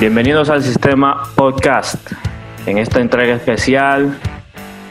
Bienvenidos al sistema podcast. En esta entrega especial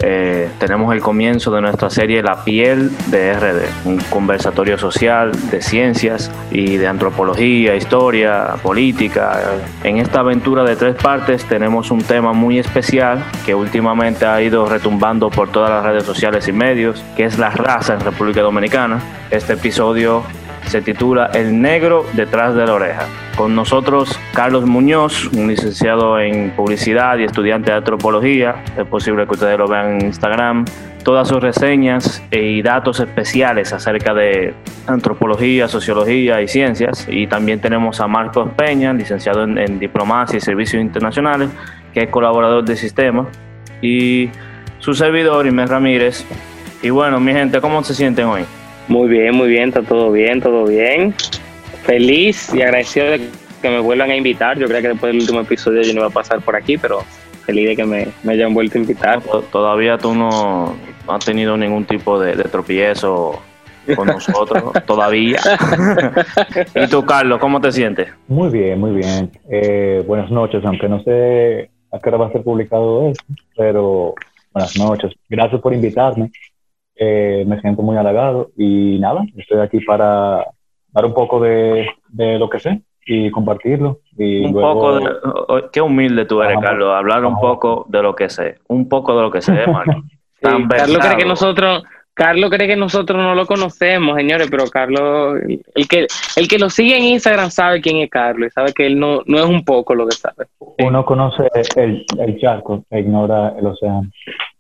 eh, tenemos el comienzo de nuestra serie La piel de RD, un conversatorio social de ciencias y de antropología, historia, política. En esta aventura de tres partes tenemos un tema muy especial que últimamente ha ido retumbando por todas las redes sociales y medios, que es la raza en República Dominicana. Este episodio se titula El negro detrás de la oreja. Con nosotros Carlos Muñoz, un licenciado en publicidad y estudiante de antropología. Es posible que ustedes lo vean en Instagram. Todas sus reseñas y datos especiales acerca de antropología, sociología y ciencias. Y también tenemos a Marcos Peña, licenciado en, diplomacia y servicios internacionales, que es colaborador del sistema. Y su servidor, Inés Ramírez. Y bueno, mi gente, ¿cómo se sienten hoy? Muy bien, muy bien, está todo bien, todo bien. Feliz y agradecido de que me vuelvan a invitar. Yo creo que después del último episodio yo no iba a pasar por aquí, pero feliz de que me, hayan vuelto a invitar. Todavía tú no has tenido ningún tipo de, tropiezo con nosotros, todavía. ¿Y tú, Carlos, cómo te sientes? Muy bien, muy bien. Eh, buenas noches, aunque no sé a qué hora va a ser publicado esto, pero buenas noches. Gracias por invitarme. Eh, me siento muy halagado y nada, estoy aquí para dar un poco de, lo que sé y compartirlo. Y un poco de, qué humilde tú eres, Carlos, hablar un poco de lo que sé, un poco de lo que sé, Marco. Carlos cree que nosotros, Carlos cree que nosotros no lo conocemos, señores, pero Carlos, el que, el que lo sigue en Instagram sabe quién es Carlos y sabe que él no, no es un poco lo que sabe. Uno conoce el, el charco e ignora el océano.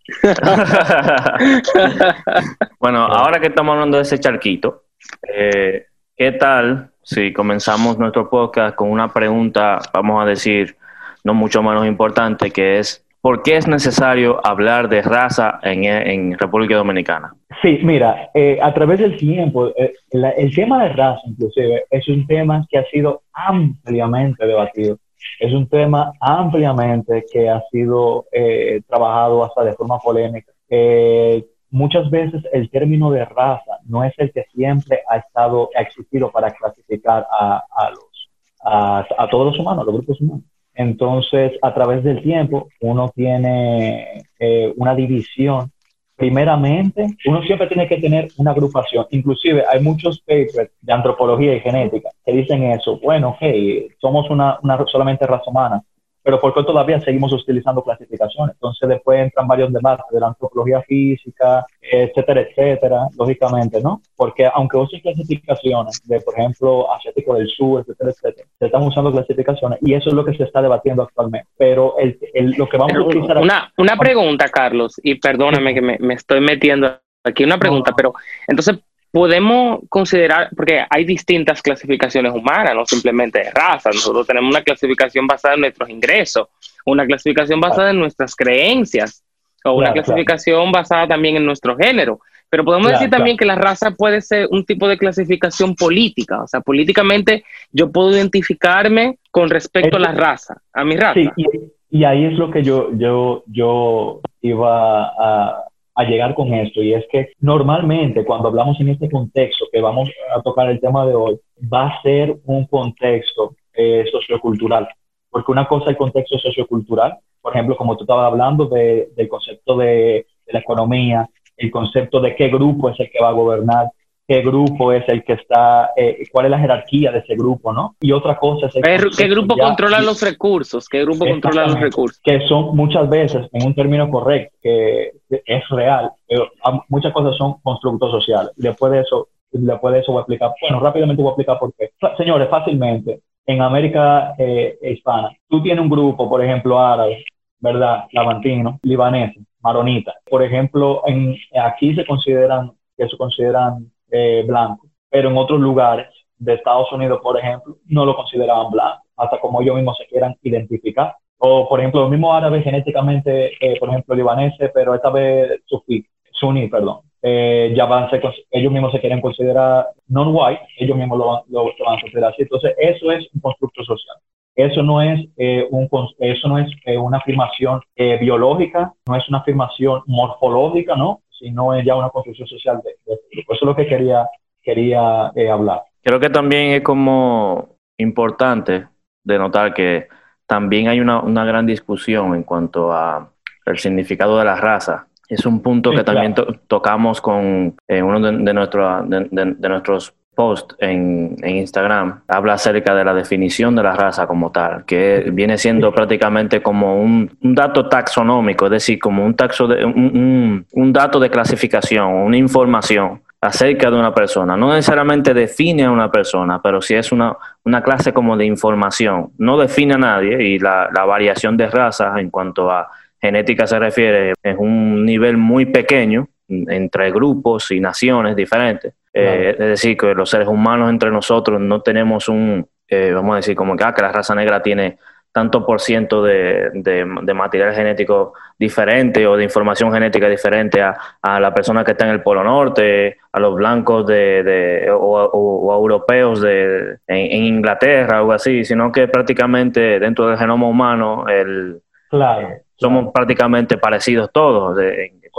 bueno, ahora que estamos hablando de ese charquito, eh, ¿qué tal si comenzamos nuestro podcast con una pregunta, vamos a decir, no mucho menos importante, que es, ¿por qué es necesario hablar de raza en, República Dominicana? Sí, mira, eh, a través del tiempo, eh, el tema de raza inclusive es un tema que ha sido ampliamente debatido es un tema ampliamente que ha sido eh, trabajado hasta de forma polémica. Eh, muchas veces el término de raza no es el que siempre ha estado, ha existido para clasificar a, los, a, todos los humanos, a los grupos humanos. Entonces, a través del tiempo, uno tiene eh, una división primeramente, uno siempre tiene que tener una agrupación. Inclusive hay muchos papers de antropología y genética que dicen eso. Bueno, hey, somos una, una solamente raza humana pero ¿por qué todavía seguimos utilizando clasificaciones? Entonces después entran varios debates de la antropología física, etcétera, etcétera, lógicamente, ¿no? Porque aunque usen clasificaciones de, por ejemplo, asiático del sur, etcétera, etcétera, se están usando clasificaciones y eso es lo que se está debatiendo actualmente. Pero el, lo que vamos a utilizar... Una, una pregunta, Carlos, y perdóname que me, me estoy metiendo aquí una pregunta, pero entonces podemos considerar, porque hay distintas clasificaciones humanas, no simplemente de raza. Nosotros tenemos una clasificación basada en nuestros ingresos, una clasificación basada en nuestras creencias, o una clasificación basada también en nuestro género. Pero podemos decir también que la raza puede ser un tipo de clasificación política. O sea, políticamente yo puedo identificarme con respecto a la raza, a mi raza. Sí, y, y ahí es lo que yo, yo, yo iba a, a llegar con esto. Y es que normalmente cuando hablamos en este contexto que vamos a tocar el tema de hoy, va a ser un contexto eh, sociocultural, porque una cosa es el contexto sociocultural, por ejemplo, como tú estabas hablando del concepto de, de la economía, el concepto de qué grupo es el que va a gobernar, qué grupo es el que está, eh, cuál es la jerarquía de ese grupo, ¿no? Y otra cosa es... ¿Qué grupo controla los recursos? ¿Qué grupo controla los recursos? Que son muchas veces, en un término correcto, que es real, pero muchas cosas son constructos sociales. Después de eso, después de eso voy a explicar, bueno, rápidamente voy a explicar por qué. Señores, fácilmente, en América eh, hispana, tú tienes un grupo, por ejemplo, árabe, ¿verdad? Lavantino, libanés, maronita. Por ejemplo, en, aquí se consideran, que se consideran eh, blanco, pero en otros lugares de Estados Unidos, por ejemplo, no lo consideraban blanco, hasta como ellos mismos se quieran identificar. O, por ejemplo, los mismos árabes genéticamente, eh, por ejemplo, libaneses, pero esta vez sufí, suní, perdón. Eh, ya van, ellos mismos se quieren considerar non-white, ellos mismos lo, lo, van a considerar así. Entonces, eso es un constructo social. Eso no es, eh, un, eso no es eh, una afirmación biológica, no es una afirmación morfológica, ¿no? Sino es ya una construcción social de, Eso es lo que quería, quería eh, hablar. Creo que también es como importante de notar que también hay una, una gran discusión en cuanto a el significado de la raza. Es un punto que también tocamos con eh, uno de, de, de, nuestros posts en, Instagram. Habla acerca de la definición de la raza como tal, que viene siendo prácticamente como un, dato taxonómico, es decir, como un, taxo de, un dato de clasificación, una información acerca de una persona. No necesariamente define a una persona, pero sí es una, una clase como de información. No define a nadie y la, la variación de razas en cuanto a genética se refiere es un nivel muy pequeño entre grupos y naciones diferentes. Eh, es decir, que los seres humanos entre nosotros no tenemos un, eh, vamos a decir, como que, ah, que la raza negra tiene tanto por ciento de, de, material genético diferente o de información genética diferente a, a, la persona que está en el Polo Norte, a los blancos de, o, europeos de, en, Inglaterra o algo así, sino que prácticamente dentro del genoma humano el, claro, somos prácticamente parecidos todos.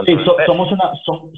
Sí, somos, una,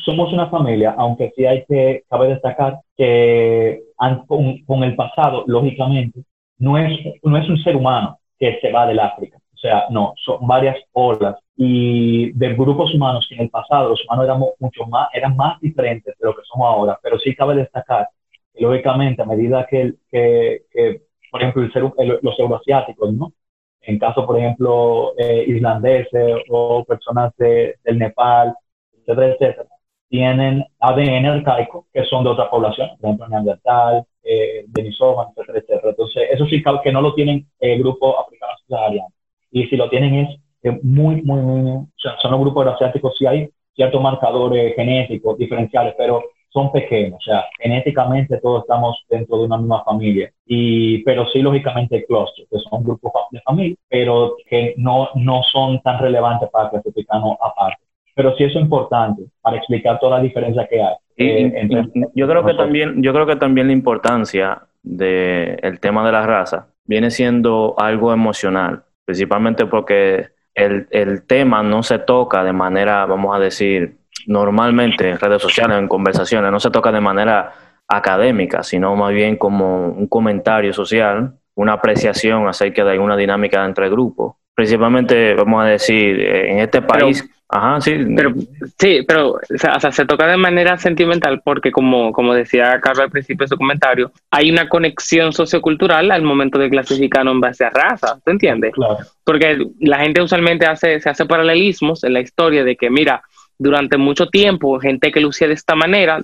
somos una familia, aunque sí hay que, cabe destacar que con, con el pasado, lógicamente, no es, no es un ser humano que se va del África. O sea, no, son varias olas y de grupos humanos que en el pasado los humanos éramos mucho más, eran más diferentes de lo que somos ahora, pero sí cabe destacar que lógicamente a medida que, que, que por ejemplo, el ser, los euroasiáticos, ¿no? En caso, por ejemplo, eh, islandeses o personas de, del Nepal, etcétera, etcétera, tienen ADN arcaico que son de otra población, por ejemplo, Neandertal, eh, denisovanos, etcétera, etcétera. Entonces, eso sí que no lo tienen eh, grupo africano subsahariano. Y si lo tienen es muy, muy, muy, o sea, son los grupos asiáticos, sí hay ciertos marcadores genéticos diferenciales, pero son pequeños, o sea, genéticamente todos estamos dentro de una misma familia, y, pero sí, lógicamente, hay clusters, que son grupos de familia, pero que no, no son tan relevantes para clasificarnos aparte. Pero sí eso es importante para explicar toda la diferencia que hay. Eh, yo creo que también, yo creo que también la importancia del tema de la raza viene siendo algo emocional, principalmente porque el, el tema no se toca de manera, vamos a decir, normalmente en redes sociales, en conversaciones, no se toca de manera académica, sino más bien como un comentario social, una apreciación acerca de alguna dinámica entre grupos. Principalmente, vamos a decir, en este país Ajá, sí. Pero, sí, pero o sea, se toca de manera sentimental porque, como, como decía Carlos al principio de su comentario, hay una conexión sociocultural al momento de clasificarnos en base a raza, ¿te entiendes? Claro. Porque la gente usualmente hace, se hace paralelismos en la historia de que, mira, durante mucho tiempo, gente que lucía de esta manera,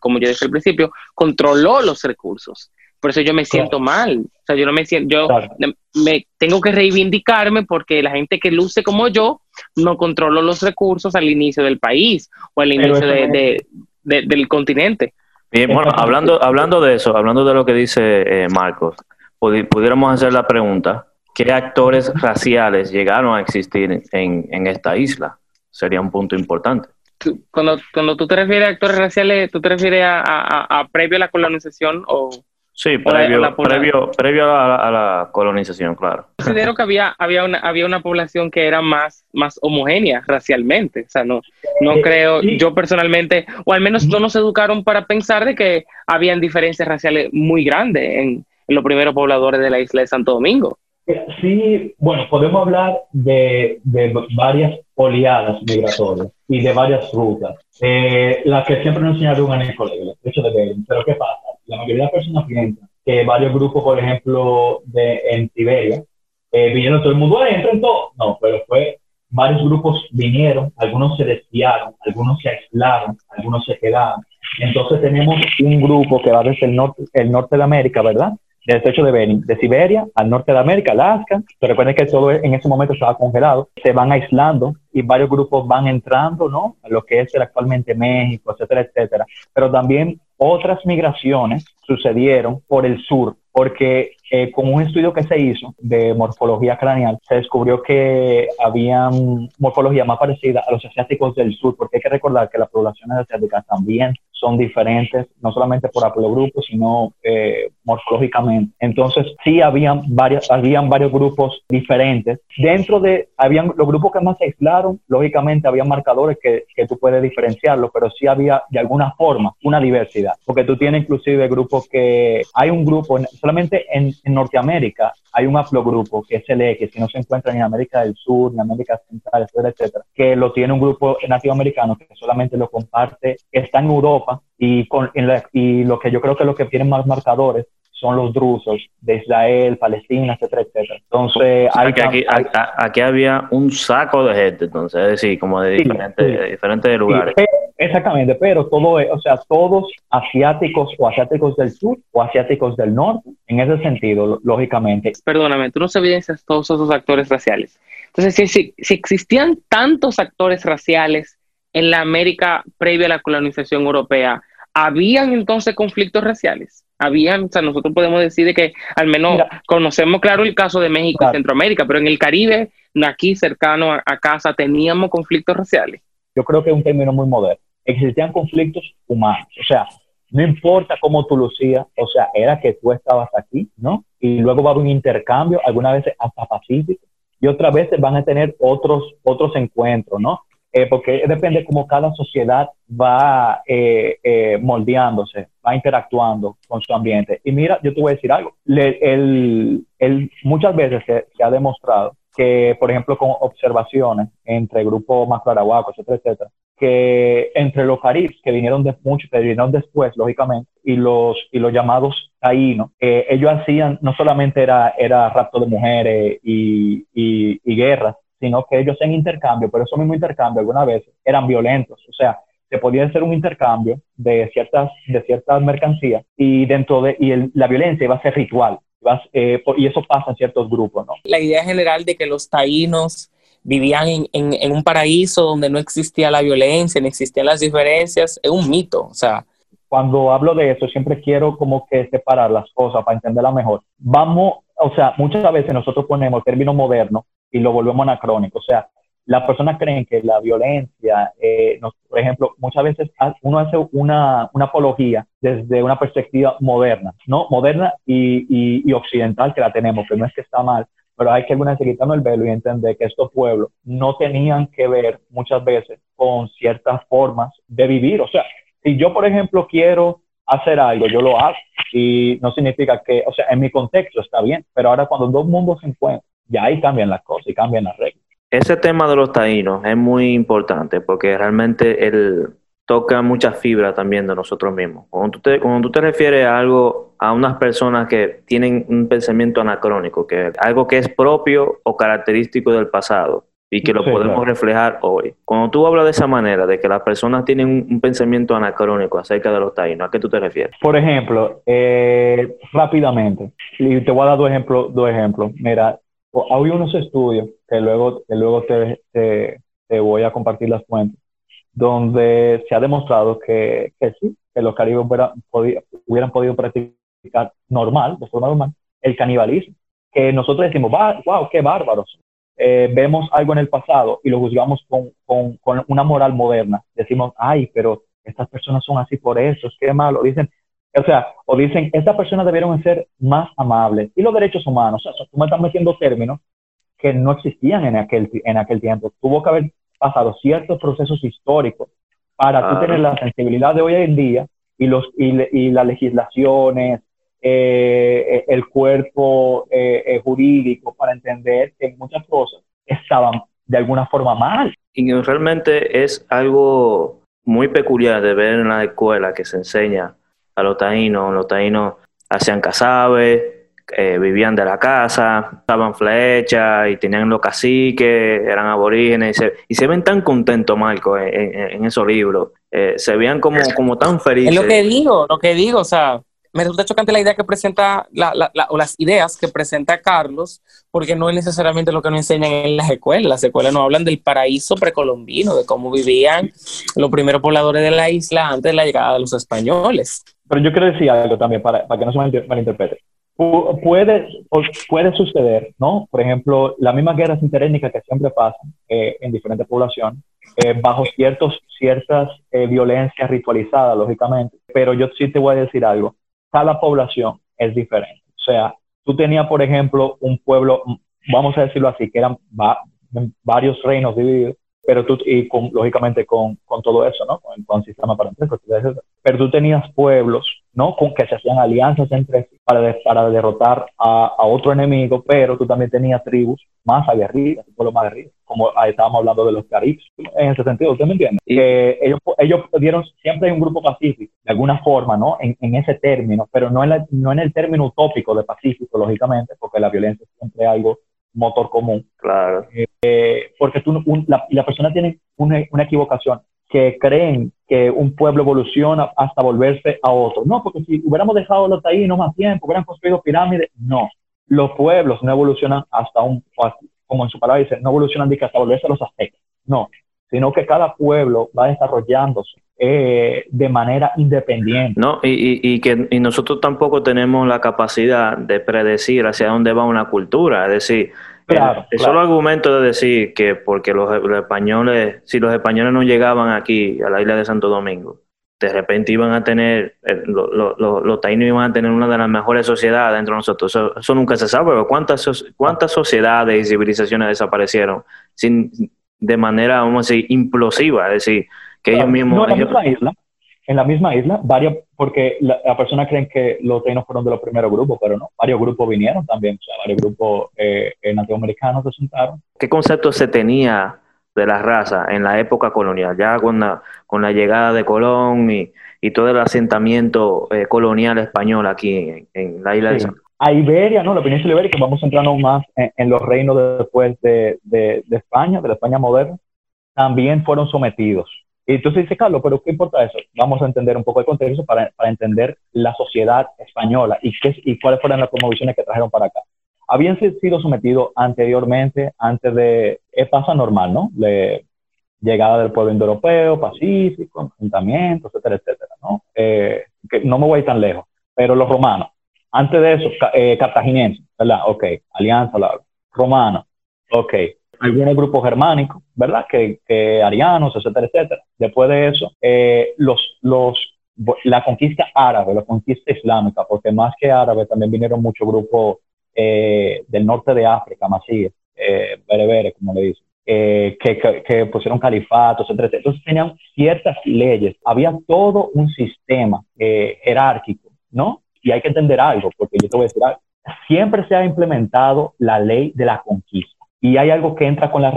como yo dije al principio, controló los recursos. Por eso yo me siento mal. O sea, yo no me siento, yo me tengo que reivindicarme porque la gente que luce como yo no controló los recursos al inicio del país o al inicio de, del continente. Bien, bueno, hablando, hablando de eso, hablando de lo que dice eh, Marcos, pudiéramos hacer la pregunta, ¿qué actores raciales llegaron a existir en, en esta isla? Sería un punto importante. Cuando, cuando tú te refieres a actores raciales, ¿tú te refieres a, a, a previo a la colonización o...? Sí, previo, previo, previo a, la, colonización, claro. Considero que había, había, una, había una población que era más, más homogénea racialmente. O sea, no, no eh, creo, yo personalmente, o al menos no nos educaron para pensar de que habían diferencias raciales muy grandes en, los primeros pobladores de la isla de Santo Domingo. Eh, sí, bueno, podemos hablar de, de varias oleadas migratorias y de varias rutas. Eh, la que siempre nos enseñaron en el colegio, hecho de ver. Pero ¿qué pasa? la mayoría de las personas piensan que varios grupos, por ejemplo, de, en Siberia, eh, vinieron todo el mundo, ¡eh, entren todos! No, pero fue, varios grupos vinieron, algunos se desviaron, algunos se aislaron, algunos se quedaron. Entonces tenemos un grupo que va desde el norte, el norte de América, ¿verdad? Del estrecho de Bering, de Siberia al norte de América, Alaska. Se recuerden que todo en ese momento estaba congelado. Se van aislando y varios grupos van entrando, ¿no? A lo que es actualmente México, etcétera, etcétera. Pero también otras migraciones sucedieron por el sur, porque eh, con un estudio que se hizo de morfología craneal, se descubrió que había morfología más parecida a los asiáticos del sur, porque hay que recordar que las poblaciones asiáticas también son diferentes, no solamente por haplogrupo, sino eh, morfológicamente. Entonces, sí habían, varias, habían varios grupos diferentes. Dentro de, habían los grupos que más se aislaron, lógicamente había marcadores que, que tú puedes diferenciarlos, pero sí había de alguna forma una diversidad, porque tú tienes inclusive grupos que, hay un grupo, solamente en en Norteamérica hay un haplogrupo que es el X, que no se encuentra ni en América del Sur, ni en América Central, etcétera, etcétera, que lo tiene un grupo nativo americano que solamente lo comparte, está en Europa y, con, y lo que yo creo que lo que tienen más marcadores son los drusos de Israel, Palestina, etcétera, etcétera. Entonces, hay, aquí, aquí, había un saco de gente, entonces, es decir, como de diferentes, diferentes lugares. exactamente, pero todo, o sea, todos asiáticos o asiáticos del sur o asiáticos del norte, en ese sentido, lógicamente. Perdóname, tú no evidencias todos esos actores raciales. Entonces, si, si, si existían tantos actores raciales en la América previa a la colonización europea, ¿habían entonces conflictos raciales? habían, o sea, nosotros podemos decir de que al menos conocemos claro el caso de México y Centroamérica, pero en el Caribe, aquí cercano a, casa, teníamos conflictos raciales. Yo creo que es un término muy moderno. Existían conflictos humanos, o sea, no importa cómo tú lucías, o sea, era que tú estabas aquí, ¿no? Y luego va a haber un intercambio, algunas veces hasta pacífico, y otras veces van a tener otros, otros encuentros, ¿no? Eh, porque depende cómo cada sociedad va eh, eh, moldeándose, va interactuando con su ambiente. Y mira, yo te voy a decir algo, el, el, muchas veces se, ha demostrado que, por ejemplo, con observaciones entre grupos más etcétera, etcétera, que entre los caribes que vinieron de mucho, que vinieron después, lógicamente, y los, y los llamados taínos, ellos hacían, no solamente era, era rapto de mujeres y, y, y guerras, sino que ellos en intercambio, pero esos mismos intercambios algunas veces eran violentos, o sea, se podía hacer un intercambio de ciertas, de ciertas mercancías y dentro de, y la violencia iba a ser ritual, eh, y eso pasa en ciertos grupos, ¿no? La idea general de que los taínos vivían en, en, un paraíso donde no existía la violencia, no existían las diferencias, es un mito, o sea, cuando hablo de eso, siempre quiero como que separar las cosas para entenderla mejor. Vamos, o sea, muchas veces nosotros ponemos el término moderno y lo volvemos anacrónico. O sea, las personas creen que la violencia, eh, por ejemplo, muchas veces uno hace una, una, apología desde una perspectiva moderna, ¿no? Moderna y, y, occidental que la tenemos, que no es que está mal, pero hay que algunas quitarnos el velo y entender que estos pueblos no tenían que ver muchas veces con ciertas formas de vivir. O sea, si yo, por ejemplo, quiero hacer algo, yo lo hago y no significa que, o sea, en mi contexto está bien, pero ahora cuando dos mundos se encuentran, ya ahí cambian las cosas y cambian las reglas. Ese tema de los taínos es muy importante porque realmente él toca muchas fibras también de nosotros mismos. Cuando tú, te, cuando tú te refieres a algo, a unas personas que tienen un pensamiento anacrónico, que algo que es propio o característico del pasado y que lo podemos reflejar hoy. Cuando tú hablas de esa manera, de que las personas tienen un, pensamiento anacrónico acerca de los taínos, ¿a qué tú te refieres? Por ejemplo, eh, rápidamente, y te voy a dar dos ejemplos, dos ejemplos. Mira, hay unos estudios que luego, que luego te, te, voy a compartir las fuentes, donde se ha demostrado que, que sí, que los caribes hubieran, podido practicar normal, de forma normal, el canibalismo. Que nosotros decimos, wow, qué bárbaros. Eh, vemos algo en el pasado y lo juzgamos con, con, con, una moral moderna. Decimos, ay, pero estas personas son así por eso, qué malo. Dicen, o sea, o dicen, estas personas debieron ser más amables. Y los derechos humanos, o sea, tú me estás metiendo términos que no existían en aquel, en aquel tiempo. Tuvo que haber pasado ciertos procesos históricos para tú tener la sensibilidad de hoy en día y, los, y, las legislaciones, eh, el cuerpo eh, eh, jurídico para entender que muchas cosas estaban de alguna forma mal. Y realmente es algo muy peculiar de ver en la escuela que se enseña a los taínos. Los taínos hacían casabes, eh, vivían de la casa, estaban flechas y tenían los caciques, eran aborígenes y se, ven tan contentos, Marco, en, esos libros. Eh, se veían como, como tan felices. Es lo que digo, lo que digo, o sea, me resulta chocante la idea que presenta, o las ideas que presenta Carlos, porque no es necesariamente lo que nos enseñan en las escuelas. Las escuelas no hablan del paraíso precolombino, de cómo vivían los primeros pobladores de la isla antes de la llegada de los españoles. Pero yo quiero decir algo también para, para que no se malinterprete. Puede, puede suceder, ¿no? Por ejemplo, las mismas guerras interétnicas que siempre pasan eh, en diferentes poblaciones, eh, bajo ciertos, ciertas eh, violencias ritualizadas, lógicamente. Pero yo sí te voy a decir algo cada población es diferente. O sea, tú tenías, por ejemplo, un pueblo, vamos a decirlo así, que eran varios reinos divididos, pero tú, y con, lógicamente con, con todo eso, ¿no? Con, con sistema parentesco, pero tú tenías pueblos, ¿no? Con que se hacían alianzas entre sí para, para derrotar a, a, otro enemigo, pero tú también tenías tribus más aguerridas, pueblos más aguerridos, como estábamos hablando de los caribes, en ese sentido, ¿usted me entiende? Que ellos, ellos dieron, siempre hay un grupo pacífico, de alguna forma, ¿no? En, en ese término, pero no en, la, no en el término utópico de pacífico, lógicamente, porque la violencia es siempre algo motor común. Claro. Eh, porque tú, un, la, la, persona tiene una, una, equivocación, que creen que un pueblo evoluciona hasta volverse a otro. No, porque si hubiéramos dejado los taínos más tiempo, hubieran construido pirámides, no. Los pueblos no evolucionan hasta un, como en su palabra dice, no evolucionan hasta volverse a los aztecas. No, sino que cada pueblo va desarrollándose eh, de manera independiente. No, y, y, y, que y nosotros tampoco tenemos la capacidad de predecir hacia dónde va una cultura, es decir, Claro, el, el claro. solo argumento de decir que porque los, los, españoles, si los españoles no llegaban aquí a la isla de Santo Domingo, de repente iban a tener, los lo, lo, lo taínos iban a tener una de las mejores sociedades entre nosotros. Eso, eso nunca se sabe, pero ¿cuántas, cuántas sociedades y civilizaciones desaparecieron sin, de manera, vamos a decir, implosiva? Es decir, que ellos mismos... No, en, la ellos, misma isla, en la misma isla, varios, porque la, la persona creen que los taínos fueron de los primeros grupos, pero no, varios grupos vinieron también, o sea, varios grupos eh, latinoamericanos se sentaron. ¿Qué concepto se tenía de la raza en la época colonial? Ya con la, con la llegada de Colón y, y todo el asentamiento eh, colonial español aquí en, en la isla sí. de San a Iberia, ¿no? La península ibérica, vamos centrarnos más en, en los reinos de, después de, de, de, España, de la España moderna, también fueron sometidos. Entonces dice, Carlos, pero ¿qué importa eso? Vamos a entender un poco el contexto para, para entender la sociedad española y, qué, y cuáles fueron las promociones que trajeron para acá. Habían sido sometidos anteriormente, antes de, pasa normal, ¿no? Llegada del pueblo indoeuropeo, pacífico, asentamientos, etcétera, etcétera, ¿no? Eh, no me voy tan lejos, pero los romanos, antes de eso, eh, cartagineses, ¿verdad? Ok, alianza, la, romano, ok, algunos grupos germánicos, ¿verdad? Que, que, arianos, etcétera, etcétera. Después de eso, eh, los, los, la conquista árabe, la conquista islámica, porque más que árabe también vinieron muchos grupos eh, del norte de África, masíes, eh, bereberes, como le dicen, eh, que, que, que, pusieron califatos, etcétera. Entonces tenían ciertas leyes, había todo un sistema eh, jerárquico, ¿no? Y hay que entender algo, porque yo te voy a decir algo. Siempre se ha implementado la ley de la conquista y hay algo que entra con la,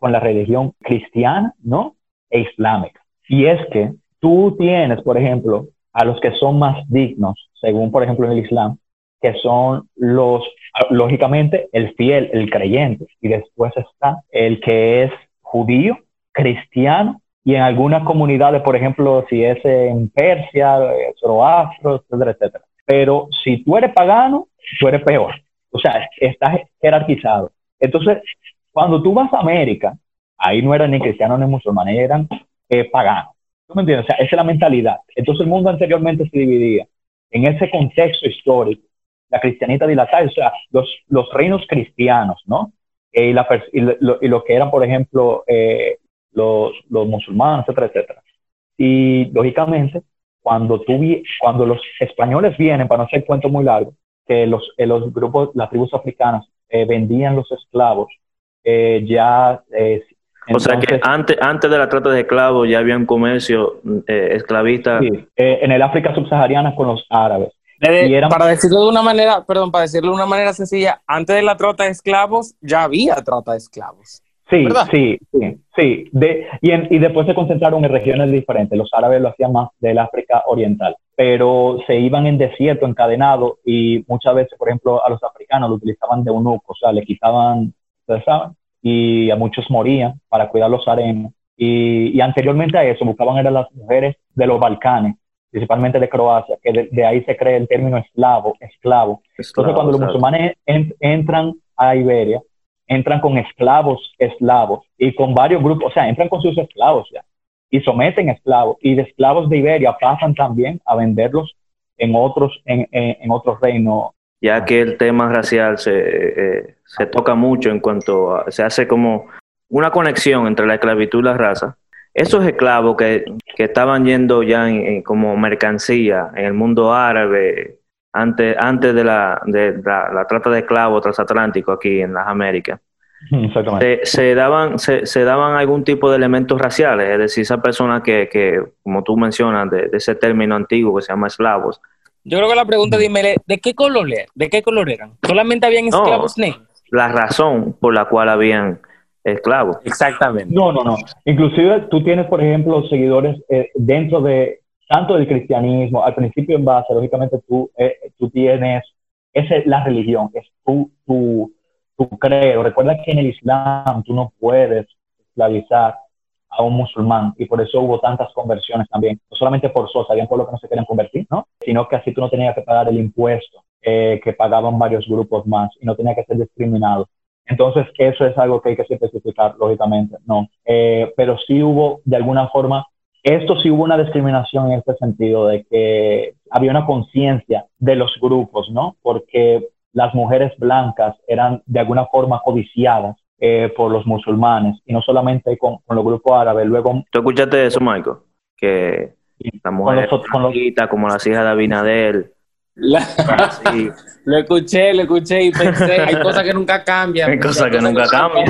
con la religión cristiana, ¿no? E islámica. Y es que tú tienes, por ejemplo, a los que son más dignos, según, por ejemplo, en el Islam, que son los, lógicamente, el fiel, el creyente. Y después está el que es judío, cristiano, y en algunas comunidades, por ejemplo, si es en Persia, Zoroastro, etcétera, etcétera. Pero si tú eres pagano, tú eres peor. O sea, estás jerarquizado. Entonces, cuando tú vas a América, ahí no eran ni cristianos ni musulmanes, eran eh, paganos. ¿Tú me entiendes? O sea, esa es la mentalidad. Entonces, el mundo anteriormente se dividía en ese contexto histórico, la cristianita dilatada, o sea, los, los reinos cristianos, ¿no? Eh, y, la, y, lo, que eran, por ejemplo, eh, los, los musulmanes, etcétera, etcétera. Y, lógicamente, cuando, tú, cuando los españoles vienen, para no hacer cuento muy largo, que los, los grupos, las tribus africanas eh, vendían los esclavos, eh, ya... Entonces, o sea que antes, antes de la trata de esclavos ya había un comercio eh, esclavista. Sí, en el África subsahariana con los árabes. De, eran... Para decirlo de una manera, perdón, para decirlo de una manera sencilla, antes de la trata de esclavos ya había trata de esclavos. Sí, ¿verdad? sí, sí, sí. De, y, en, y después se concentraron en regiones diferentes. Los árabes lo hacían más del África Oriental, pero se iban en desierto, encadenado, y muchas veces, por ejemplo, a los africanos lo utilizaban de eunuco, o sea, le quitaban, ustedes saben, y a muchos morían para cuidar los arenos. Y, y anteriormente a eso buscaban eran las mujeres de los Balcanes, principalmente de Croacia, que de, de ahí se crea el término esclavo, esclavo. esclavo Entonces, cuando los musulmanes en, entran a Iberia, entran con esclavos eslavos y con varios grupos, o sea, entran con sus esclavos ya y someten esclavos y de esclavos de Iberia pasan también a venderlos en otros en, en, otros reinos. Ya que el tema racial se, eh, se toca mucho en cuanto a, se hace como una conexión entre la esclavitud y la raza. Esos esclavos que, que estaban yendo ya como mercancía en el mundo árabe, antes, antes de, la, de la, la, trata de esclavos transatlánticos aquí en las Américas. Se, se, daban, se, se, daban algún tipo de elementos raciales, es decir, esa persona que, que como tú mencionas, de, ese término antiguo que se llama esclavos. Yo creo que la pregunta, dime, ¿de qué color, de qué color eran? ¿Solamente habían esclavos negros? La razón por la cual habían esclavos. Exactamente. No, no, no. Inclusive tú tienes, por ejemplo, seguidores eh, dentro de tanto del cristianismo, al principio en base, lógicamente tú, eh, tú tienes, esa es la religión, es tu, tu, tu credo. Recuerda que en el Islam tú no puedes esclavizar a un musulmán y por eso hubo tantas conversiones también, no solamente por habían lo que no se querían convertir, ¿no? Sino que así tú no tenías que pagar el impuesto eh, que pagaban varios grupos más y no tenía que ser discriminado. Entonces, eso es algo que hay que especificar, lógicamente, no. Eh, pero sí hubo, de alguna forma, esto sí hubo una discriminación en este sentido, de que había una conciencia de los grupos, ¿no? Porque las mujeres blancas eran de alguna forma codiciadas eh, por los musulmanes, y no solamente con, los grupos árabes. Luego, ¿Tú escuchaste eso, Michael? Que las mujeres como las hijas de Abinadel, Lo escuché, lo escuché y pensé, hay cosas que nunca cambian. Hay cosas que, nunca cambian.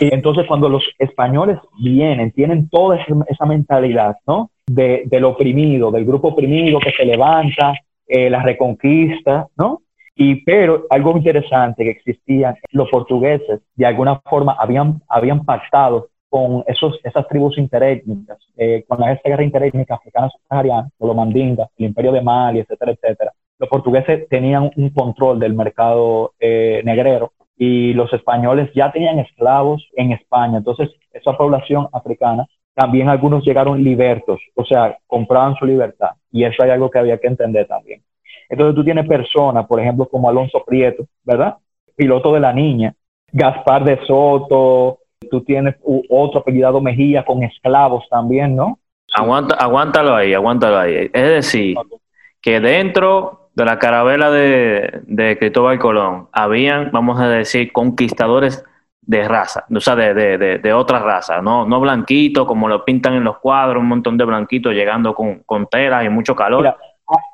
y entonces cuando los españoles vienen, tienen toda esa, mentalidad, ¿no? De, del oprimido, del grupo oprimido que se levanta, eh, la reconquista, ¿no? Y pero algo interesante que existía, los portugueses de alguna forma habían, habían pactado con esos, esas tribus interétnicas, eh, con la guerra interétnica africana subsahariana, con los mandingas, el imperio de Mali, etcétera, etcétera. Los portugueses tenían un control del mercado eh, negrero y los españoles ya tenían esclavos en España. Entonces, esa población africana, también algunos llegaron libertos, o sea, compraban su libertad. Y eso hay algo que había que entender también. Entonces, tú tienes personas, por ejemplo, como Alonso Prieto, ¿verdad? Piloto de la niña, Gaspar de Soto, tú tienes otro apellidado Mejía con esclavos también, ¿no? Aguanta, aguántalo ahí, aguántalo ahí. Es decir, que dentro de la carabela de, de Cristóbal Colón habían, vamos a decir, conquistadores de raza, o sea, de, de, de, otra raza, no, no blanquitos como lo pintan en los cuadros, un montón de blanquitos llegando con, con telas y mucho calor. Mira,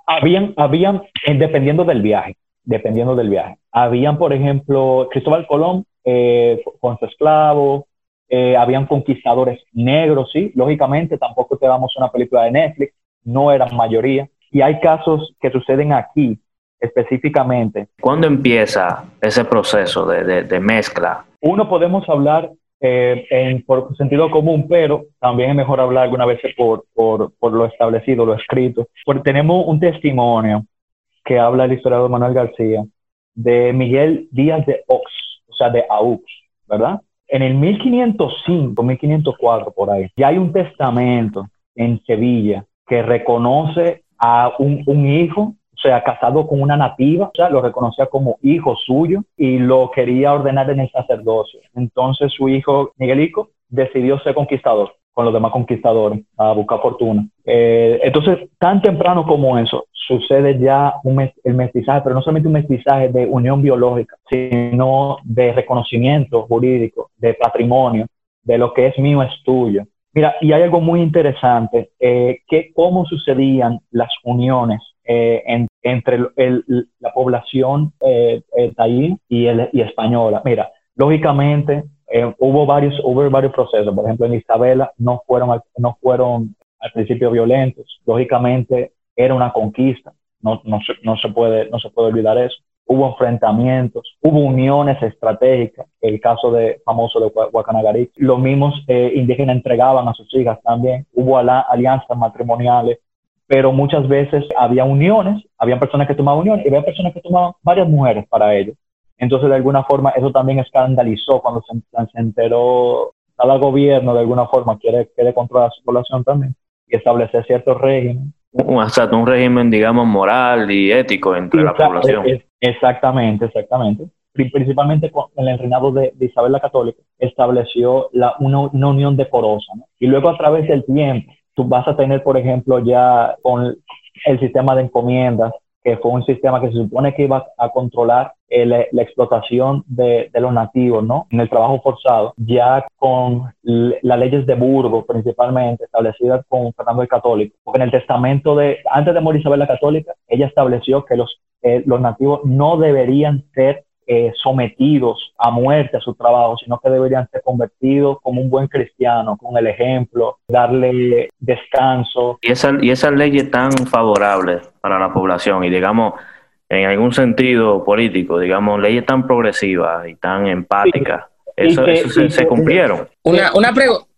habían, habían, eh, dependiendo del viaje, dependiendo del viaje, habían, por ejemplo, Cristóbal Colón eh, con su esclavo, eh, habían conquistadores negros, sí, lógicamente tampoco te damos una película de Netflix, no eran mayoría, y hay casos que suceden aquí específicamente. ¿Cuándo empieza ese proceso de, mezcla? Uno podemos hablar eh, en, por sentido común, pero también es mejor hablar alguna vez por, por, por lo establecido, lo escrito. Porque tenemos un testimonio que habla el historiador Manuel García de Miguel Díaz de Ox, sea, de Aux, ¿verdad? En el 1505, 1504, por ahí, ya hay un testamento en Sevilla que reconoce a un, hijo o sea, casado con una nativa, o sea, lo reconocía como hijo suyo y lo quería ordenar en el sacerdocio. Entonces su hijo Miguelico decidió ser conquistador con los demás conquistadores a buscar fortuna. Eh, entonces, tan temprano como eso, sucede ya un, el mestizaje, pero no solamente un mestizaje de unión biológica, sino de reconocimiento jurídico, de patrimonio, de lo que es mío es tuyo. Mira, y hay algo muy interesante, eh, que cómo sucedían las uniones eh, entre la población eh, y, el, y española. Mira, lógicamente hubo varios hubo varios procesos por ejemplo en Isabela no fueron no fueron al principio violentos lógicamente era una conquista, no, no, se, no, se puede, no se puede olvidar eso. Hubo enfrentamientos, hubo uniones estratégicas, el caso de famoso de Huacanagarí. Los mismos eh, indígenas entregaban a sus hijas también, hubo alianzas matrimoniales, pero muchas veces había uniones, había personas que tomaban uniones y había personas que tomaban varias mujeres para ellos. Entonces, de alguna forma, eso también escandalizó cuando se, se enteró, cada gobierno de alguna forma quiere, quiere controlar su población también y establecer ciertos regímenes un, un régimen, digamos, moral y ético entre la población. exactamente, exactamente. Principalmente con el reinado de, Isabel la Católica, estableció la, una, unión decorosa. Y luego a través del tiempo, tú vas a tener, por ejemplo, ya con el sistema de encomiendas, que fue un sistema que se supone que iba a controlar la explotación de, los nativos, ¿no? En el trabajo forzado, ya con las leyes de Burgos, principalmente, establecidas con Fernando el Católico, porque en el testamento de, antes de morir Isabel la Católica, ella estableció que los, eh, los nativos no deberían ser eh, sometidos a muerte a su trabajo, sino que deberían ser convertidos como un buen cristiano, con el ejemplo, darle descanso. Y, esa, y esas leyes tan favorables para la población y digamos, en algún sentido político, digamos, leyes tan progresivas y tan empáticas, eso, se, cumplieron. Una, una,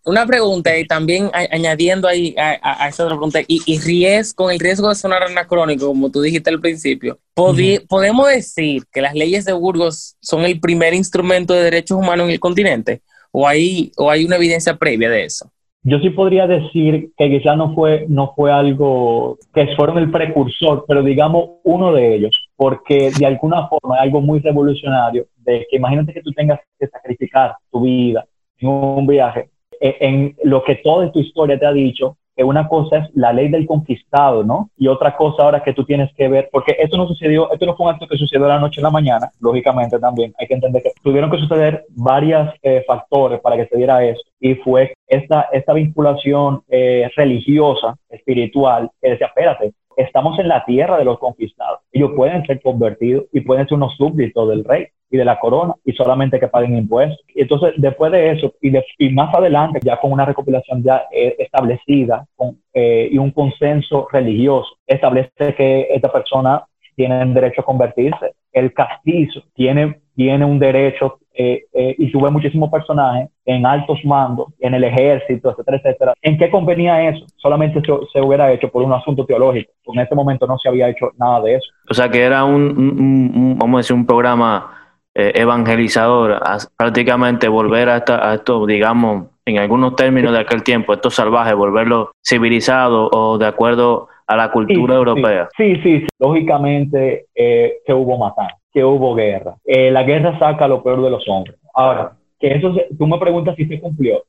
una pregunta y también añadiendo ahí a, esa otra pregunta, y, y riesgo, con el riesgo de sonar anacrónico, como tú dijiste al principio, ¿podemos decir que las leyes de Burgos son el primer instrumento de derechos humanos en el continente? ¿O hay, o hay una evidencia previa de eso? Yo sí podría decir que quizás no fue, no fue algo que fueron el precursor, pero digamos uno de ellos, porque de alguna forma es algo muy revolucionario, de que imagínate que tú tengas que sacrificar tu vida en un viaje eh, en lo que toda tu historia te ha dicho, que una cosa es la ley del conquistado, ¿no? Y otra cosa ahora que tú tienes que ver, porque esto no sucedió, esto no fue un acto que sucedió la noche a la mañana, lógicamente también hay que entender que tuvieron que suceder varios eh, factores para que se diera eso, y fue esta, esta vinculación eh, religiosa, espiritual, que decía, espérate, estamos en la tierra de los conquistados, ellos pueden ser convertidos y pueden ser unos súbditos del rey y de la corona y solamente que paguen impuestos. Y entonces, después de eso y, y más adelante, ya con una recopilación ya eh, establecida con, eh, y un consenso religioso, establece que esta persona tiene derecho a convertirse. El castizo tiene, tiene un derecho eh, y sube muchísimos personajes en altos mandos, en el ejército, etcétera, etcétera. ¿En qué convenía eso? Solamente se, se, hubiera hecho por un asunto teológico. En ese momento no se había hecho nada de eso. O sea que era un, un vamos a decir, un programa eh, evangelizador, prácticamente volver a, a, esto, digamos, en algunos términos de aquel tiempo, estos salvajes, volverlo civilizado o de acuerdo a la cultura europea. Sí, sí, sí. lógicamente eh, que hubo matanza, que hubo guerra. Eh, la guerra saca lo peor de los hombres. Ahora, que eso tú me preguntas si se cumplió.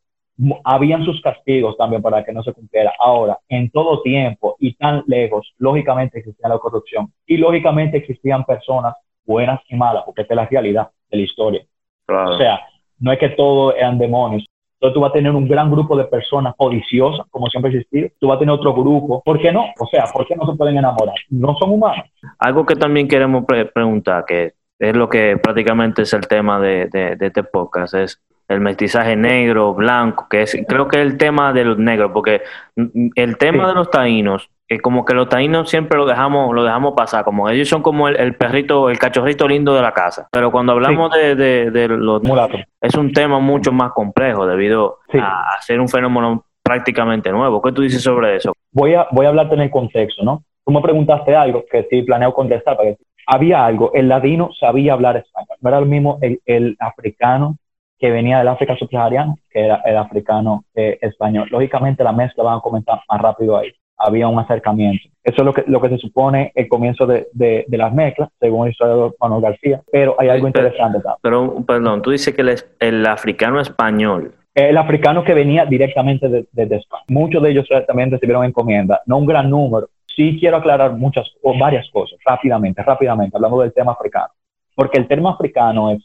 Habían sus castigos también para que no se cumpliera. Ahora, en todo tiempo y tan lejos, lógicamente existía la corrupción y lógicamente existían personas buenas y malas, porque esta es la realidad de la historia. O sea, no es que todos eran demonios. Entonces tú vas a tener un gran grupo de personas codiciosas, como siempre ha existido. Tú vas a tener otro grupo. ¿Por qué no? O sea, ¿por qué no se pueden enamorar? No son humanos. Algo que también queremos preguntar, que es lo que prácticamente es el tema de, de, de este podcast, es el mestizaje negro, blanco, que es, creo que es el tema de los negros, porque el tema de los taínos como que los taínos siempre lo dejamos, lo dejamos pasar, como ellos son como el, perrito, el cachorrito lindo de la casa. Pero cuando hablamos de, de, los es un tema mucho más complejo debido a, ser un fenómeno prácticamente nuevo. ¿Qué tú dices sobre eso? Voy a, voy a hablarte en el contexto, ¿no? Tú me preguntaste algo que sí planeo contestar, porque había algo, el ladino sabía hablar español, no era lo mismo el, africano que venía del África subsahariana, que era el africano eh, español. Lógicamente la mezcla van a comentar más rápido ahí había un acercamiento. Eso es lo que, lo que se supone el comienzo de, de, las mezclas, según el historiador Manuel García, pero hay algo interesante. Pero, perdón, tú dices que el, el africano español el africano que venía directamente desde de, España. Muchos de ellos también recibieron encomienda, no un gran número. Sí quiero aclarar muchas o varias cosas rápidamente, rápidamente, hablando del tema africano. Porque el tema africano es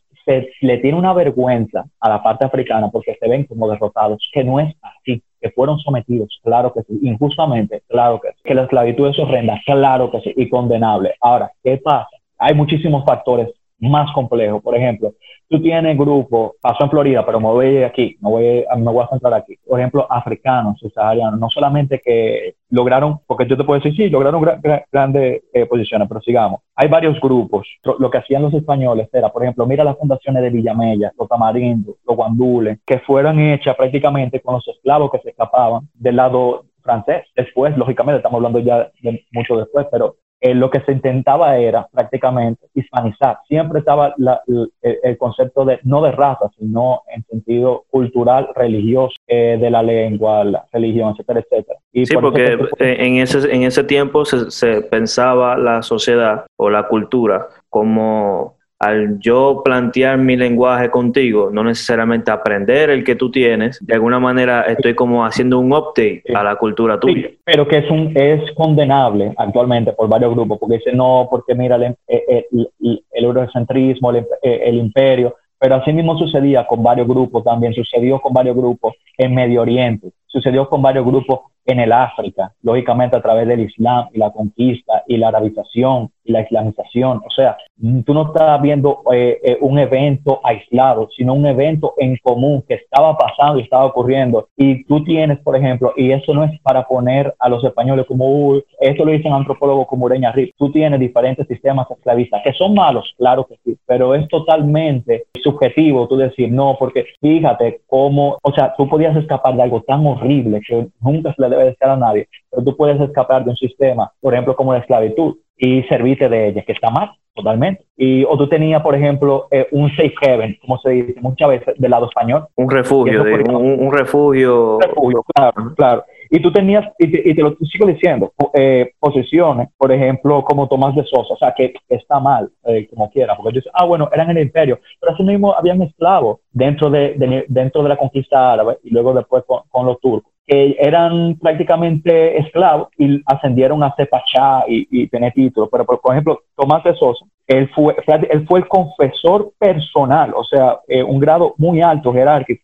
le tiene una vergüenza a la parte africana porque se ven como derrotados, que no es así, que fueron sometidos, claro que sí, injustamente, claro que sí, que la esclavitud es horrenda, claro que sí, y condenable. Ahora, ¿qué pasa? Hay muchísimos factores más complejos. Por ejemplo, tú tienes grupo, pasó en Florida, pero me voy aquí, me voy a centrar aquí. Por ejemplo, africanos, subsaharianos, no solamente que lograron, porque yo te puedo decir, sí, lograron grandes eh, posiciones, pero sigamos. Hay varios grupos. Lo que hacían los españoles era, por ejemplo, mira las fundaciones de Villamella, los Tamarindos, los Guandules, que fueron hechas prácticamente con los esclavos que se escapaban del lado francés. Después, lógicamente, estamos hablando ya de mucho después, pero eh, lo que se intentaba era prácticamente hispanizar. Siempre estaba el, concepto de no de raza, sino en sentido cultural, religioso, eh, de la lengua, la religión, etcétera, etcétera. Y sí, porque en, ese, en ese tiempo se, se pensaba la sociedad o la cultura como al yo plantear mi lenguaje contigo, no necesariamente aprender el que tú tienes, de alguna manera estoy como haciendo un update a la cultura tuya. pero que es, un, es condenable actualmente por varios grupos, porque dicen, no, porque mira el, el, el, eurocentrismo, el, el imperio, pero así mismo sucedía con varios grupos también, sucedió con varios grupos en Medio Oriente, sucedió con varios grupos en el África, lógicamente a través del Islam y la conquista y la arabización y la islamización. O sea, tú no estás viendo eh, eh, un evento aislado, sino un evento en común que estaba pasando y estaba ocurriendo. Y tú tienes, por ejemplo, y eso no es para poner a los españoles como, esto lo dicen antropólogos como Ureña Rip, tú tienes diferentes sistemas esclavistas que son malos, claro que sí, pero es totalmente subjetivo tú decir no, porque fíjate cómo, o sea, tú podías escapar de algo tan horrible que nunca se le debe decir a nadie, pero tú puedes escapar de un sistema, por ejemplo, como la esclavitud y servirte de ella, que está mal totalmente. Y, o tú tenías, por ejemplo, eh, un safe haven, como se dice muchas veces del lado español. Un refugio, un, refugio. Un refugio, claro, claro. Y tú tenías, y te, lo sigo diciendo, eh, posiciones, por ejemplo, como Tomás de Sosa, o sea, que está mal, eh, como quiera, porque dice, ah, bueno, eran el imperio, pero así mismo habían esclavos dentro de, dentro de la conquista árabe y luego después con los turcos que eran prácticamente esclavos y ascendieron a ser pachá y, y, tener títulos. Pero, por, ejemplo, Tomás de Sosa, él fue, él fue el confesor personal, o sea, eh, un grado muy alto, jerárquico,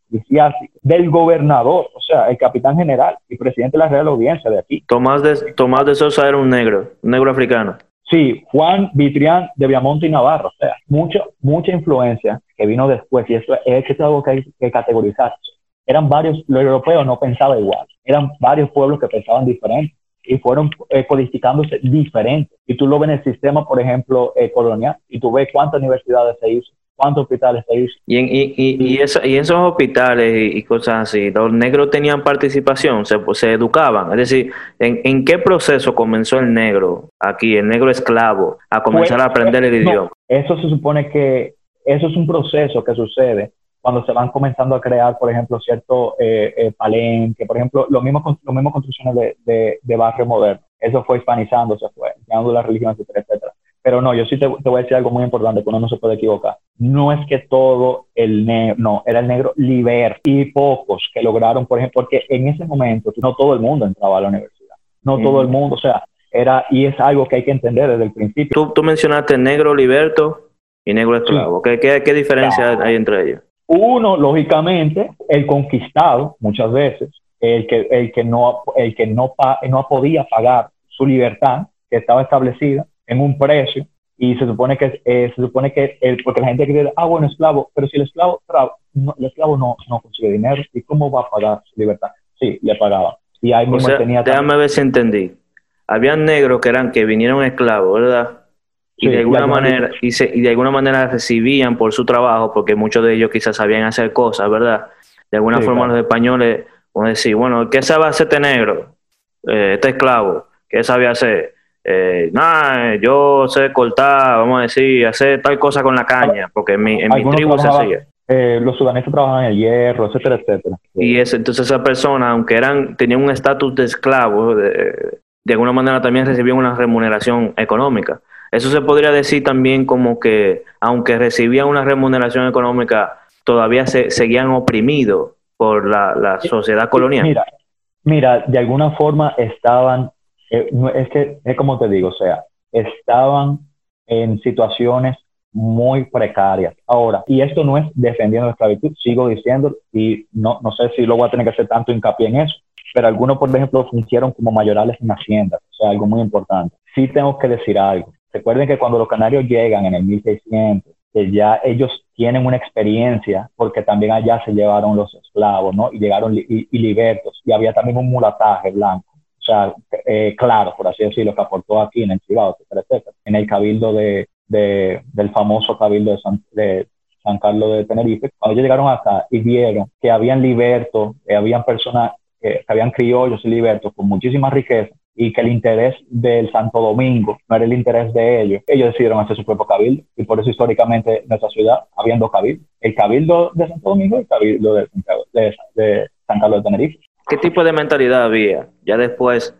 del gobernador, o sea, el capitán general y presidente de la Real Audiencia de aquí. Tomás de, Tomás de Sosa era un negro, un negro africano. Sí, Juan Vitrián de Viamonte y Navarro, o sea, mucha, mucha influencia que vino después, y eso es, es algo que hay que categorizar eran varios, los europeos no pensaban igual, eran varios pueblos que pensaban diferente y fueron eh, codificándose diferentes. Y tú lo ves en el sistema, por ejemplo, eh, colonial, y tú ves cuántas universidades se hizo, cuántos hospitales se hizo. Y en, y, y, y, y esos hospitales y, cosas así, los negros tenían participación, se, se educaban. Es decir, ¿en, ¿en, qué proceso comenzó el negro aquí, el negro esclavo, a comenzar a aprender el idioma? Eso se supone que eso es un proceso que sucede cuando se van comenzando a crear, por ejemplo, cierto eh, eh palenque, por ejemplo, los mismos, los mismos construcciones de, de, de, barrio moderno. Eso fue hispanizando, se fue, llegando la religión, etcétera, etcétera. Pero no, yo sí te, te, voy a decir algo muy importante, que uno no se puede equivocar. No es que todo el negro, no, era el negro liber y pocos que lograron, por ejemplo, porque en ese momento no todo el mundo entraba a la universidad, no todo el mundo, o sea, era, y es algo que hay que entender desde el principio. Tú, tú mencionaste negro liberto y negro esclavo. ¿Qué, qué, qué diferencia hay entre ellos? Uno, lógicamente, el conquistado, muchas veces, el que, el que, no, el que no, no podía pagar su libertad, que estaba establecida en un precio, y se supone que, eh, se supone que el, porque la gente quiere, ah, bueno, esclavo, pero si el esclavo, no, el esclavo no, no consigue dinero, ¿y cómo va a pagar su libertad? Sí, le pagaba. Y ahí mismo tenía déjame ver si entendí. Habían negros que eran que vinieron esclavos, ¿verdad? Y de alguna manera y, y, de alguna manera recibían por su trabajo porque muchos de ellos quizás sabían hacer cosas verdad de alguna forma los españoles como decir bueno qué sabe hacer este negro eh, este esclavo qué sabía hacer eh, nada yo sé cortar vamos a decir hacer tal cosa con la caña porque en mi, en mi tribu se hacía. eh, los sudaneses trabajaban en el hierro, etcétera, etcétera. Y es, entonces esa persona, aunque eran, tenían un estatus de esclavo, de, de alguna manera también recibían una remuneración económica. Eso se podría decir también como que, aunque recibían una remuneración económica, todavía se, seguían oprimidos por la, sociedad colonial. Mira, mira, de alguna forma estaban, eh, es que es como te digo, o sea, estaban en situaciones muy precarias. Ahora, y esto no es defendiendo la esclavitud, sigo diciendo, y no, no sé si luego voy a tener que hacer tanto hincapié en eso, pero algunos, por ejemplo, fungieron como mayorales en haciendas, o sea, algo muy importante. Sí tengo que decir algo. Recuerden que cuando los canarios llegan en el 1600, que ya ellos tienen una experiencia, porque también allá se llevaron los esclavos, ¿no? Y llegaron y, libertos, y había también un mulataje blanco, o sea, eh, claro, por así decirlo, que aportó aquí en el Cibao, etcétera, etcétera, en el cabildo de, de, del famoso cabildo de San, de San Carlos de Tenerife, cuando ellos llegaron acá y vieron que habían libertos, que habían personas, que habían criollos y libertos con muchísima riqueza, y que el interés del Santo Domingo no era el interés de ellos, ellos decidieron hacer su propio cabildo y por eso históricamente en nuestra ciudad habiendo cabildo, el cabildo de Santo Domingo y el cabildo de, de, San Carlos de Tenerife. ¿Qué tipo de mentalidad había ya después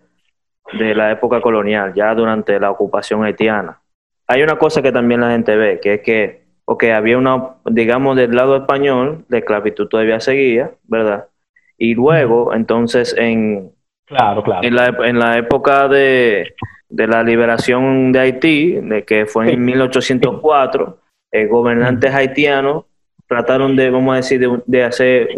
de la época colonial, ya durante la ocupación haitiana? Hay una cosa que también la gente ve, que es que, ok, había una, digamos, del lado español, la esclavitud todavía seguía, ¿verdad? Y luego, entonces, en, Claro, claro. En la, en la época de, de, la liberación de Haití, de que fue en 1804, eh, gobernantes haitianos trataron de, vamos a decir, de, hacer,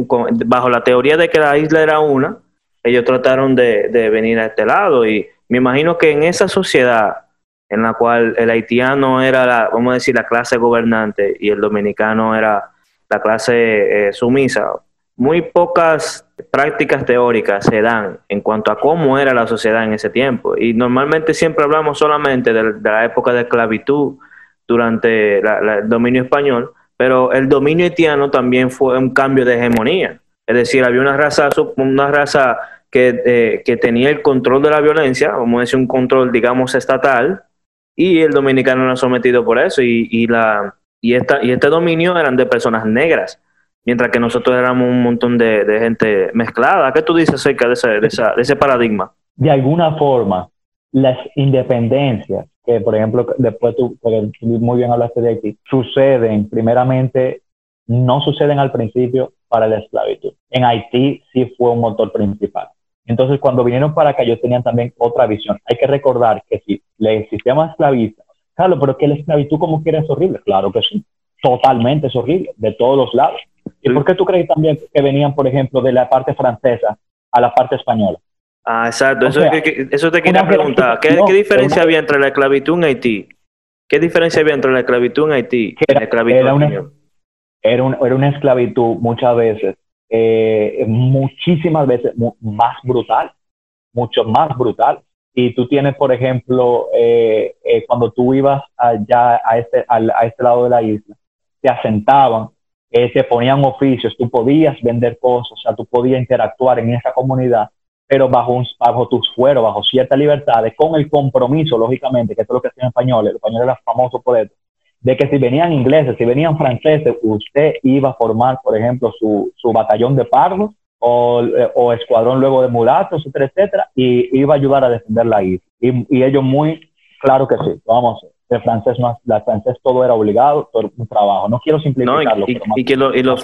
bajo la teoría de que la isla era una, ellos trataron de, de venir a este lado. Y me imagino que en esa sociedad en la cual el haitiano era, la, vamos a decir, la clase gobernante y el dominicano era la clase eh, sumisa, muy pocas prácticas teóricas se dan en cuanto a cómo era la sociedad en ese tiempo. Y normalmente siempre hablamos solamente de, la época de esclavitud durante el dominio español, pero el dominio haitiano también fue un cambio de hegemonía. Es decir, había una raza, una raza que, eh, que tenía el control de la violencia, vamos a decir, un control, digamos, estatal, y el dominicano era sometido por eso y, y, la, y, esta, y este dominio eran de personas negras, mientras que nosotros éramos un montón de, gente mezclada. ¿Qué tú dices acerca de ese, paradigma? De alguna forma, las independencias, que por ejemplo, después tú, muy bien hablaste de Haití, suceden primeramente, no suceden al principio para la esclavitud. En Haití sí fue un motor principal. Entonces, cuando vinieron para acá, ellos tenían también otra visión. Hay que recordar que si el sistema esclavista, claro, pero que la esclavitud como quiera es horrible, claro que sí, totalmente es horrible, de todos los lados. ¿Y por qué tú crees también que venían, por ejemplo, de la parte francesa a la parte españla? Ah, exacto, eso, te quería preguntar. ¿Qué, diferencia había entre la esclavitud en Haití? ¿Qué diferencia había entre la esclavitud en Haití y la esclavitud era, una, era, era una esclavitud muchas veces eh, muchísimas veces más brutal, mucho más brutal. Y tú tienes, por ejemplo, eh, eh, cuando tú ibas allá a este, a, este lado de la isla, te asentaban, te ponían oficios, tú podías vender cosas, o sea, tú podías interactuar en esa comunidad, pero bajo, bajo tus fueros, bajo ciertas libertades, con el compromiso, lógicamente, que es lo que hacían españoles, los españoles eran famosos por esto, de que si venían ingleses, si venían franceses, usted iba a formar, por ejemplo, su, su batallón de pardos o, o, escuadrón luego de mulatos, etcétera, etcétera, y iba a ayudar a defender la isla. Y, ellos muy, claro que sí, vamos, el francés no, la francés todo era obligado, todo un trabajo. No quiero simplificarlo. y, y, que lo, y los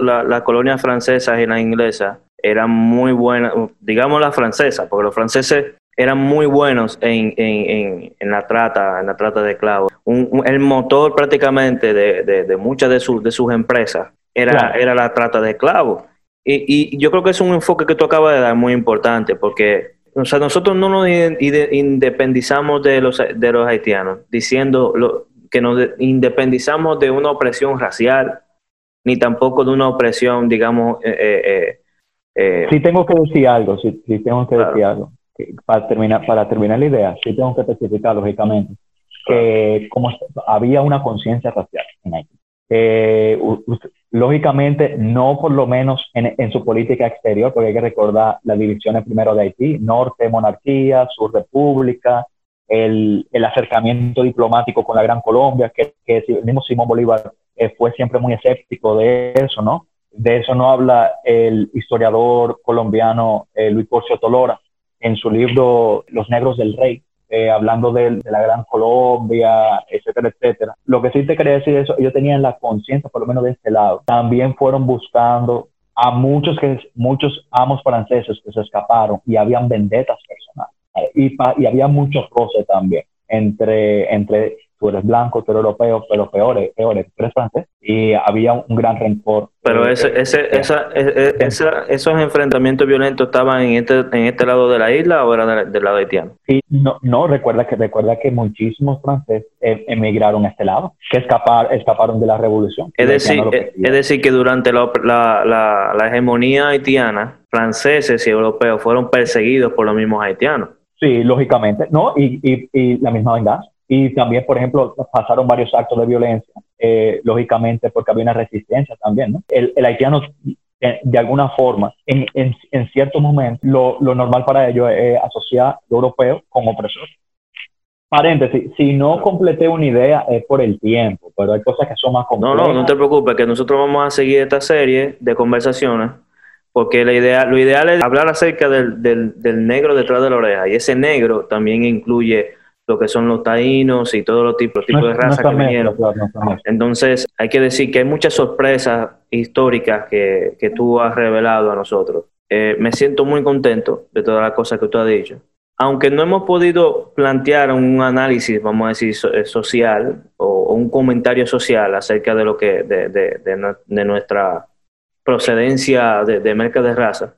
la, la colonia francesa y la inglesa eran muy buenas, digamos las francesas, porque los franceses eran muy buenos en, en, en, la trata, en la trata de esclavos. el motor prácticamente de, de, muchas de, sus de sus empresas era, era la trata de esclavos. Y, y, yo creo que es un enfoque que tú acabas de dar muy importante, porque o sea, nosotros no nos independizamos de los, de los haitianos, diciendo lo, que nos independizamos de una opresión racial, ni tampoco de una opresión, digamos... Eh, eh, eh, sí tengo que decir algo, sí, sí tengo que decir algo para terminar, para terminar la idea, sí tengo que especificar, lógicamente, que como había una conciencia racial en Haití. Eh, lógicamente, no por lo menos en, en, su política exterior, porque hay que recordar las divisiones primero de Haití, norte monarquía, sur república, el, el acercamiento diplomático con la Gran Colombia, que, que el mismo Simón Bolívar eh, fue siempre muy escéptico de eso, ¿no? De eso no habla el historiador colombiano eh, Luis Porcio Tolora, en su libro Los Negros del Rey, eh, hablando de, la Gran Colombia, etcétera, etcétera. Lo que sí te quería decir eso, ellos tenían la conciencia, por lo menos de este lado. También fueron buscando a muchos, que, muchos amos franceses que se escaparon y habían vendetas personales. Y, y había muchos roces también entre, entre tú eres blanco, tú eres europeo, pero peor, peor, tú eres francés. Y había un gran rencor. Pero ese, eh, ese, eh, esa, eh, esa, esos enfrentamientos violentos estaban en este, en este lado de la isla o eran del, lado haitiano? Sí, no, no, recuerda que, recuerda que muchísimos franceses emigraron a este lado, que escapar, escaparon de la revolución. Es decir, es decir, que durante la, la, la, hegemonía haitiana, franceses y europeos fueron perseguidos por los mismos haitianos. Sí, lógicamente, ¿no? Y, y, y la misma venganza. Y también, por ejemplo, pasaron varios actos de violencia, eh, lógicamente porque había una resistencia también. ¿no? El, el haitiano, eh, de alguna forma, en, en, en cierto momento, lo, lo, normal para ellos es asociar lo europeo con opresor. Paréntesis, si no completé una idea es por el tiempo, pero hay cosas que son más complejas. No, no, no te preocupes, que nosotros vamos a seguir esta serie de conversaciones porque la idea, lo ideal es hablar acerca del, del, del negro detrás de la oreja y ese negro también incluye lo que son los taínos y todos los tipos, tipos de razas que vinieron. Entonces, hay que decir que hay muchas sorpresas históricas que, que tú has revelado a nosotros. Eh, me siento muy contento de todas las cosas que tú has dicho. Aunque no hemos podido plantear un análisis, vamos a decir, eh, social o, un comentario social acerca de lo que de, de, de, nuestra procedencia de, de merca de raza,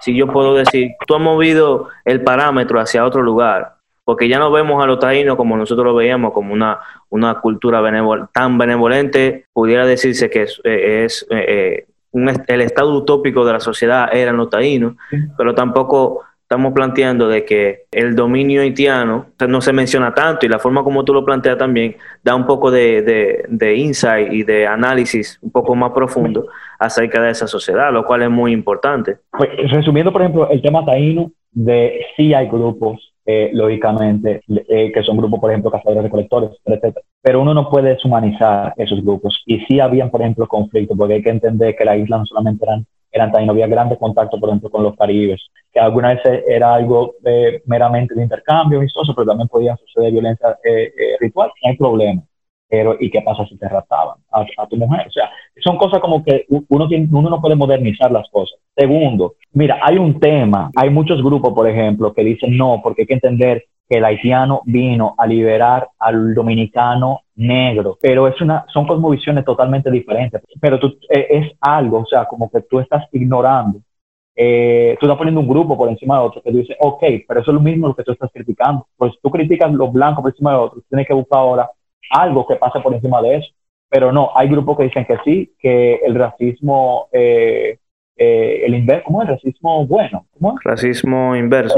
si yo puedo decir, tú has movido el parámetro hacia otro lugar, porque ya no vemos a los taínos como nosotros lo veíamos, como una, una cultura tan benevolente, pudiera decirse que es, eh, eh, el estado utópico de la sociedad eran los taínos, pero tampoco estamos planteando de que el dominio haitiano no se menciona tanto y la forma como tú lo planteas también da un poco de, de, insight y de análisis un poco más profundo acerca de esa sociedad, lo cual es muy importante. Pues, resumiendo, por ejemplo, el tema taíno, de sí hay grupos, eh, lógicamente, eh, que son grupos, por ejemplo, cazadores recolectores, etcétera. Pero uno no puede deshumanizar esos grupos. Y sí habían, por ejemplo, conflictos, porque hay que entender que la isla no solamente eran eran no había grandes contactos, por ejemplo, con los caribes, que alguna vez era algo eh, meramente de intercambio amistoso, pero también podía suceder violencia eh, eh, ritual, no hay problema. Pero, ¿y qué pasa si te raptaban a, tu mujer? O sea, son cosas como que uno, tiene, uno no puede modernizar las cosas. Segundo, mira, hay un tema, hay muchos grupos, por ejemplo, que dicen no, porque hay que entender que el haitiano vino a liberar al dominicano negro, pero es una, son cosmovisiones totalmente diferentes, pero eh, es algo, o sea, como que tú estás ignorando, eh, tú estás poniendo un grupo por encima de otro que dice, ok, pero eso es lo mismo que tú estás criticando, pues tú criticas los blancos por encima de otros, tienes que buscar ahora algo que pase por encima de eso, pero no, hay grupos que dicen que sí, que el racismo eh, eh, el inverso, ¿cómo es? Racismo bueno. ¿cómo es? Racismo inverso.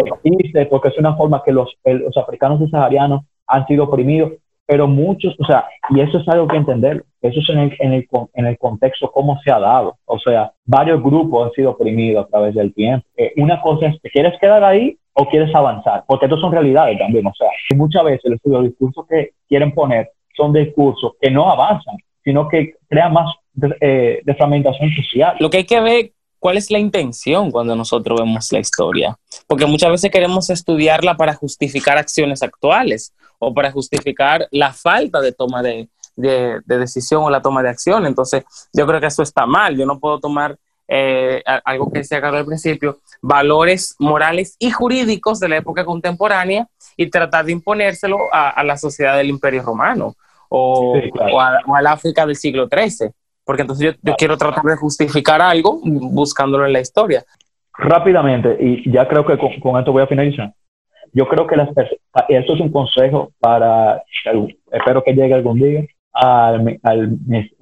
Porque es una forma que los, los africanos y saharianos han sido oprimidos, pero muchos, o sea, y eso es algo que entender, eso es en el, en el, en el contexto cómo se ha dado, o sea, varios grupos han sido oprimidos a través del tiempo. Eh, una cosa es, ¿quieres quedar ahí o quieres avanzar? Porque estos son realidades también, o sea, y muchas veces los discursos que quieren poner son discursos que no avanzan, sino que crean más de, de fragmentación social. Lo que hay que ver cuál es la intención cuando nosotros vemos la historia. Porque muchas veces queremos estudiarla para justificar acciones actuales o para justificar la falta de toma de, decisión o la toma de acción. Entonces, yo creo que eso está mal. Yo no puedo tomar eh, algo que se ha al principio, valores morales y jurídicos de la época contemporánea y tratar de imponérselo a, la sociedad del Imperio Romano o, o al África del siglo XIII porque entonces yo, quiero tratar de justificar algo buscándolo en la historia. Rápidamente, y ya creo que con, esto voy a finalizar. Yo creo que las esto es un consejo para, espero que llegue algún día, al, al,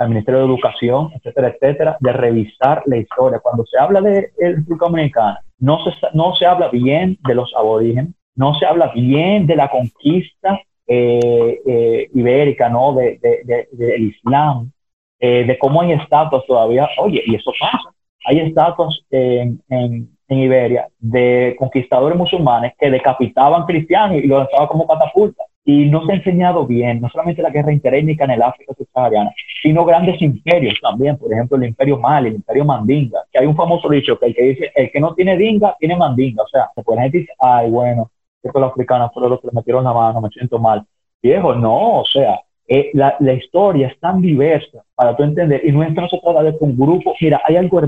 Ministerio de Educación, etcétera, etcétera, de revisar la historia. Cuando se habla de República Dominicana, no se, no se habla bien de los aborígenes, no se habla bien de la conquista eh, eh, ibérica, ¿no? De, de, de, del Islam, eh, de cómo hay estatuas todavía, oye, y eso pasa, hay estatuas en, en, Iberia de conquistadores musulmanes que decapitaban cristianos y lo lanzaban como catapulta. Y no se ha enseñado bien, no solamente la guerra interétnica en el África subsahariana, sino grandes imperios también, por ejemplo, el imperio Mali, el imperio Mandinga, que hay un famoso dicho que el que dice, el que no tiene dinga, tiene mandinga. O sea, se puede decir, ay, bueno, estos los africanos fueron los que le metieron la mano, me siento mal. Viejo, no, o sea, eh, la, la, historia es tan diversa para tú entender, y no es se trata de un grupo, mira, hay algo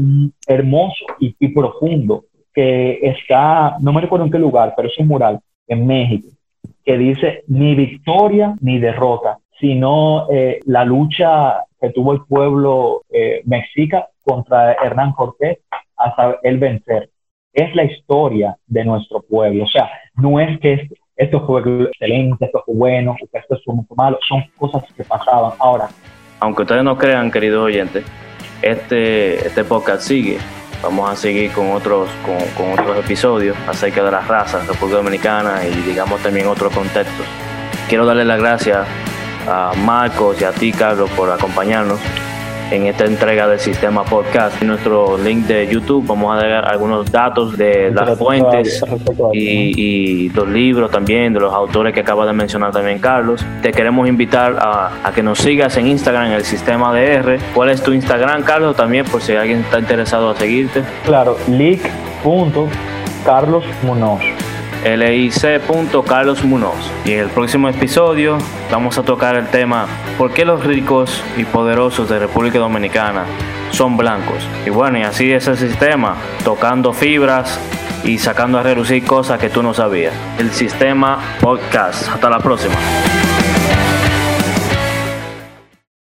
hermoso y, y, profundo que está, no me recuerdo en qué lugar, pero es un mural en México, que dice ni victoria ni derrota, sino eh, la lucha que tuvo el pueblo eh, mexica contra Hernán Cortés hasta él vencer. Es la historia de nuestro pueblo, o sea, no es que esto fue excelente, esto fue bueno, esto fue muy malo, son cosas que pasaban. Ahora, aunque ustedes no crean, queridos oyentes, este, este podcast sigue. Vamos a seguir con otros, con, otros episodios acerca de las razas República Dominicana y digamos también otros contextos. Quiero darle las gracias a Marcos y a ti, Carlos, por acompañarnos en esta entrega del sistema podcast. En nuestro link de YouTube vamos a dar algunos datos de las fuentes y, los libros también, de los autores que acaba de mencionar también Carlos. Te queremos invitar a, que nos sigas en Instagram en el sistema DR. ¿Cuál es tu Instagram, Carlos? También por si alguien está interesado a seguirte. Claro, lic.carlosmunoz. Munoz Y en el próximo episodio vamos a tocar el tema ¿Por qué los ricos y poderosos de República Dominicana son blancos? Y bueno, y así es el sistema, tocando fibras y sacando a relucir cosas que tú no sabías. El sistema podcast. Hasta la próxima.